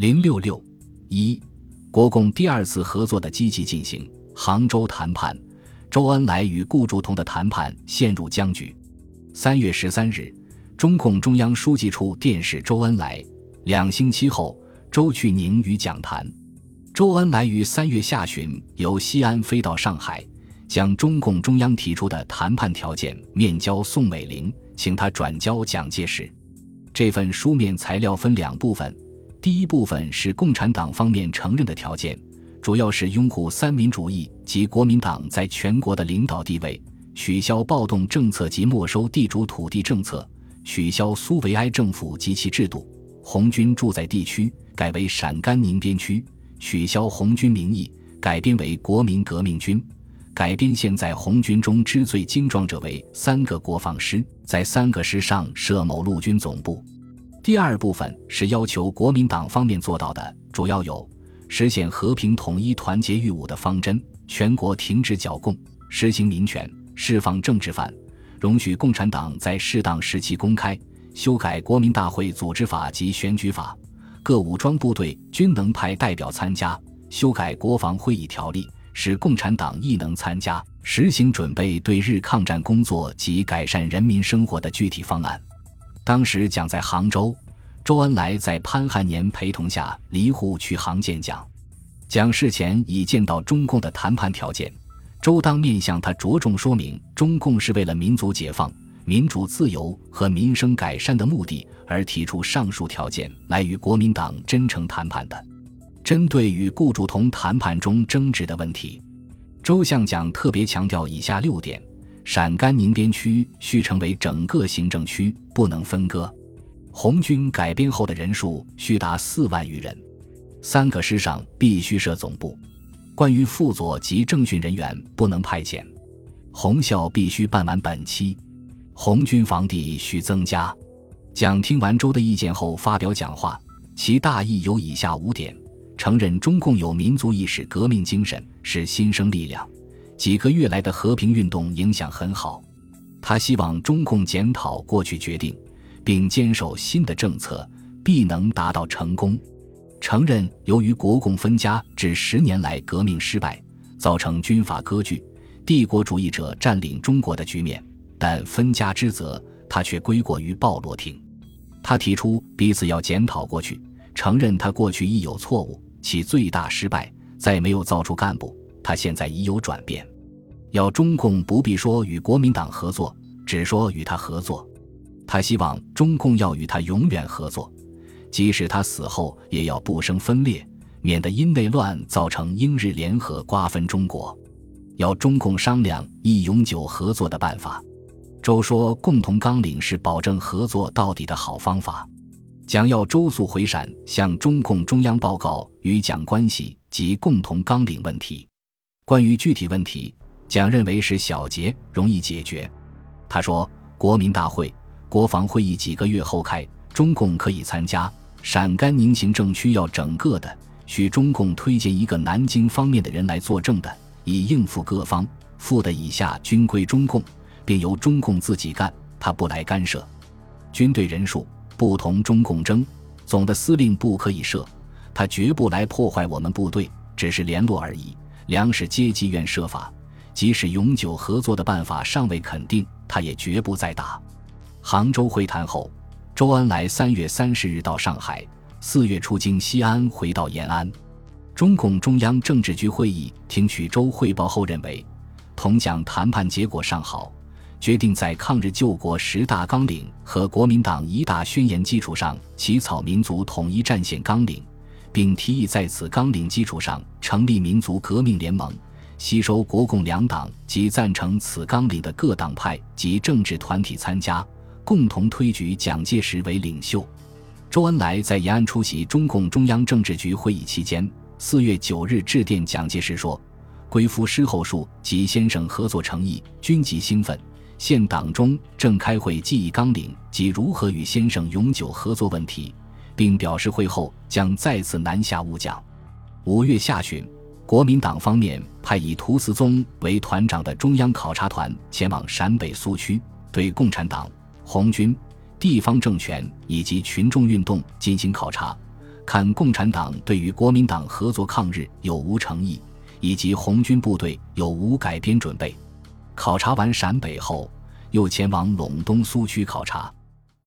零六六一，国共第二次合作的积极进行。杭州谈判，周恩来与顾祝同的谈判陷入僵局。三月十三日，中共中央书记处电示周恩来，两星期后，周去宁与讲谈。周恩来于三月下旬由西安飞到上海，将中共中央提出的谈判条件面交宋美龄，请他转交蒋介石。这份书面材料分两部分，第一部分是共产党方面承认的条件，主要是拥护三民主义及国民党在全国的领导地位，取消暴动政策及没收地主土地政策，取消苏维埃政府及其制度，红军驻在地区改为陕甘宁边区。取消红军名义，改编为国民革命军，改编现在红军中之最精壮者为三个国防师，在三个师上设某陆军总部。第二部分是要求国民党方面做到的，主要有实现和平统一、团结御侮的方针，全国停止剿共，实行民权，释放政治犯，容许共产党在适当时期公开，修改国民大会组织法及选举法。各武装部队均能派代表参加，修改国防会议条例，使共产党亦能参加，实行准备对日抗战工作及改善人民生活的具体方案。当时蒋在杭州，周恩来在潘汉年陪同下离沪去杭见蒋。蒋事前已见到中共的谈判条件，周当面向他着重说明，中共是为了民族解放。民主自由和民生改善的目的而提出上述条件来与国民党真诚谈判的。针对与顾祝同谈判中争执的问题，周向蒋特别强调以下六点：陕甘宁边区需成为整个行政区，不能分割；红军改编后的人数需达四万余人；三个师上必须设总部；关于副佐及政训人员不能派遣；红校必须办完本期。红军防地需增加。蒋听完周的意见后发表讲话，其大意有以下五点：承认中共有民族意识、革命精神，是新生力量。几个月来的和平运动影响很好。他希望中共检讨过去决定，并坚守新的政策，必能达到成功。承认由于国共分家至十年来革命失败，造成军阀割据、帝国主义者占领中国的局面。但分家之责，他却归过于鲍罗廷。他提出彼此要检讨过去，承认他过去亦有错误，其最大失败在没有造出干部。他现在已有转变，要中共不必说与国民党合作，只说与他合作。他希望中共要与他永远合作，即使他死后也要不生分裂，免得因内乱造成英日联合瓜分中国。要中共商量一永久合作的办法。周说：“共同纲领是保证合作到底的好方法。”蒋要周速回陕向中共中央报告与蒋关系及共同纲领问题。关于具体问题，蒋认为是小节，容易解决。他说：“国民大会、国防会议几个月后开，中共可以参加。陕甘宁行政区要整个的，需中共推荐一个南京方面的人来作证的，以应付各方。附的以下均归中共。”并由中共自己干，他不来干涉。军队人数不同中共争，总的司令部可以设，他绝不来破坏我们部队，只是联络而已。粮食阶级愿设法，即使永久合作的办法尚未肯定，他也绝不再打。杭州会谈后，周恩来三月三十日到上海，四月出京西安回到延安。中共中央政治局会议听取周汇报后认为，同蒋谈判结果尚好。决定在抗日救国十大纲领和国民党一大宣言基础上起草民族统一战线纲领，并提议在此纲领基础上成立民族革命联盟，吸收国共两党及赞成此纲领的各党派及政治团体参加，共同推举蒋介石为领袖。周恩来在延安出席中共中央政治局会议期间，四月九日致电蒋介石说：“归夫师后述及先生合作诚意，均极兴奋。”现党中正开会记忆纲领及如何与先生永久合作问题，并表示会后将再次南下务讲。五月下旬，国民党方面派以涂思宗为团长的中央考察团前往陕北苏区，对共产党、红军、地方政权以及群众运动进行考察，看共产党对于国民党合作抗日有无诚意，以及红军部队有无改编准备。考察完陕北后，又前往陇东苏区考察。